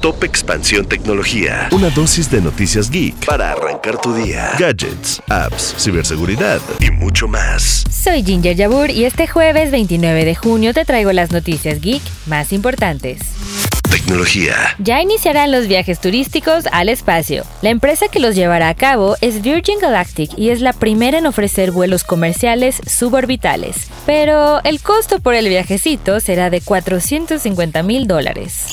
Top Expansión Tecnología. Una dosis de noticias geek para arrancar tu día. Gadgets, apps, ciberseguridad y mucho más. Soy Ginger Yabur y este jueves 29 de junio te traigo las noticias geek más importantes. Tecnología. Ya iniciarán los viajes turísticos al espacio. La empresa que los llevará a cabo es Virgin Galactic y es la primera en ofrecer vuelos comerciales suborbitales. Pero el costo por el viajecito será de 450 mil dólares.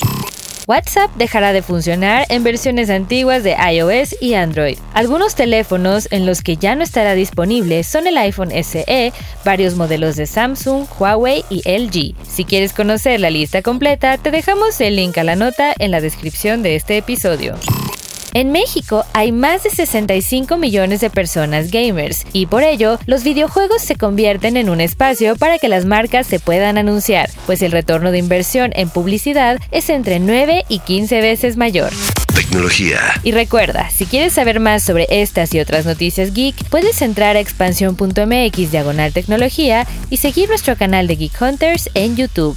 WhatsApp dejará de funcionar en versiones antiguas de iOS y Android. Algunos teléfonos en los que ya no estará disponible son el iPhone SE, varios modelos de Samsung, Huawei y LG. Si quieres conocer la lista completa, te dejamos el link a la nota en la descripción de este episodio. En México hay más de 65 millones de personas gamers y por ello los videojuegos se convierten en un espacio para que las marcas se puedan anunciar, pues el retorno de inversión en publicidad es entre 9 y 15 veces mayor. Tecnología. Y recuerda, si quieres saber más sobre estas y otras noticias geek, puedes entrar a expansión.mx diagonal tecnología y seguir nuestro canal de Geek Hunters en YouTube.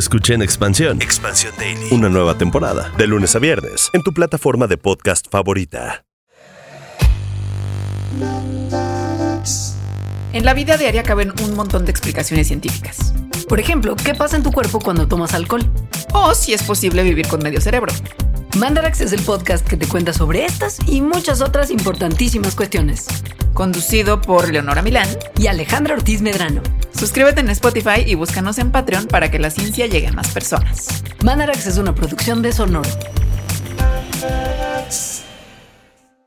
escuché en Expansión. Expansión Daily. Una nueva temporada, de lunes a viernes, en tu plataforma de podcast favorita. En la vida diaria caben un montón de explicaciones científicas. Por ejemplo, ¿qué pasa en tu cuerpo cuando tomas alcohol? O si es posible vivir con medio cerebro. Mandarax es el podcast que te cuenta sobre estas y muchas otras importantísimas cuestiones. Conducido por Leonora Milán y Alejandra Ortiz Medrano. Suscríbete en Spotify y búscanos en Patreon para que la ciencia llegue a más personas. Mandarax es una producción de Sonoro.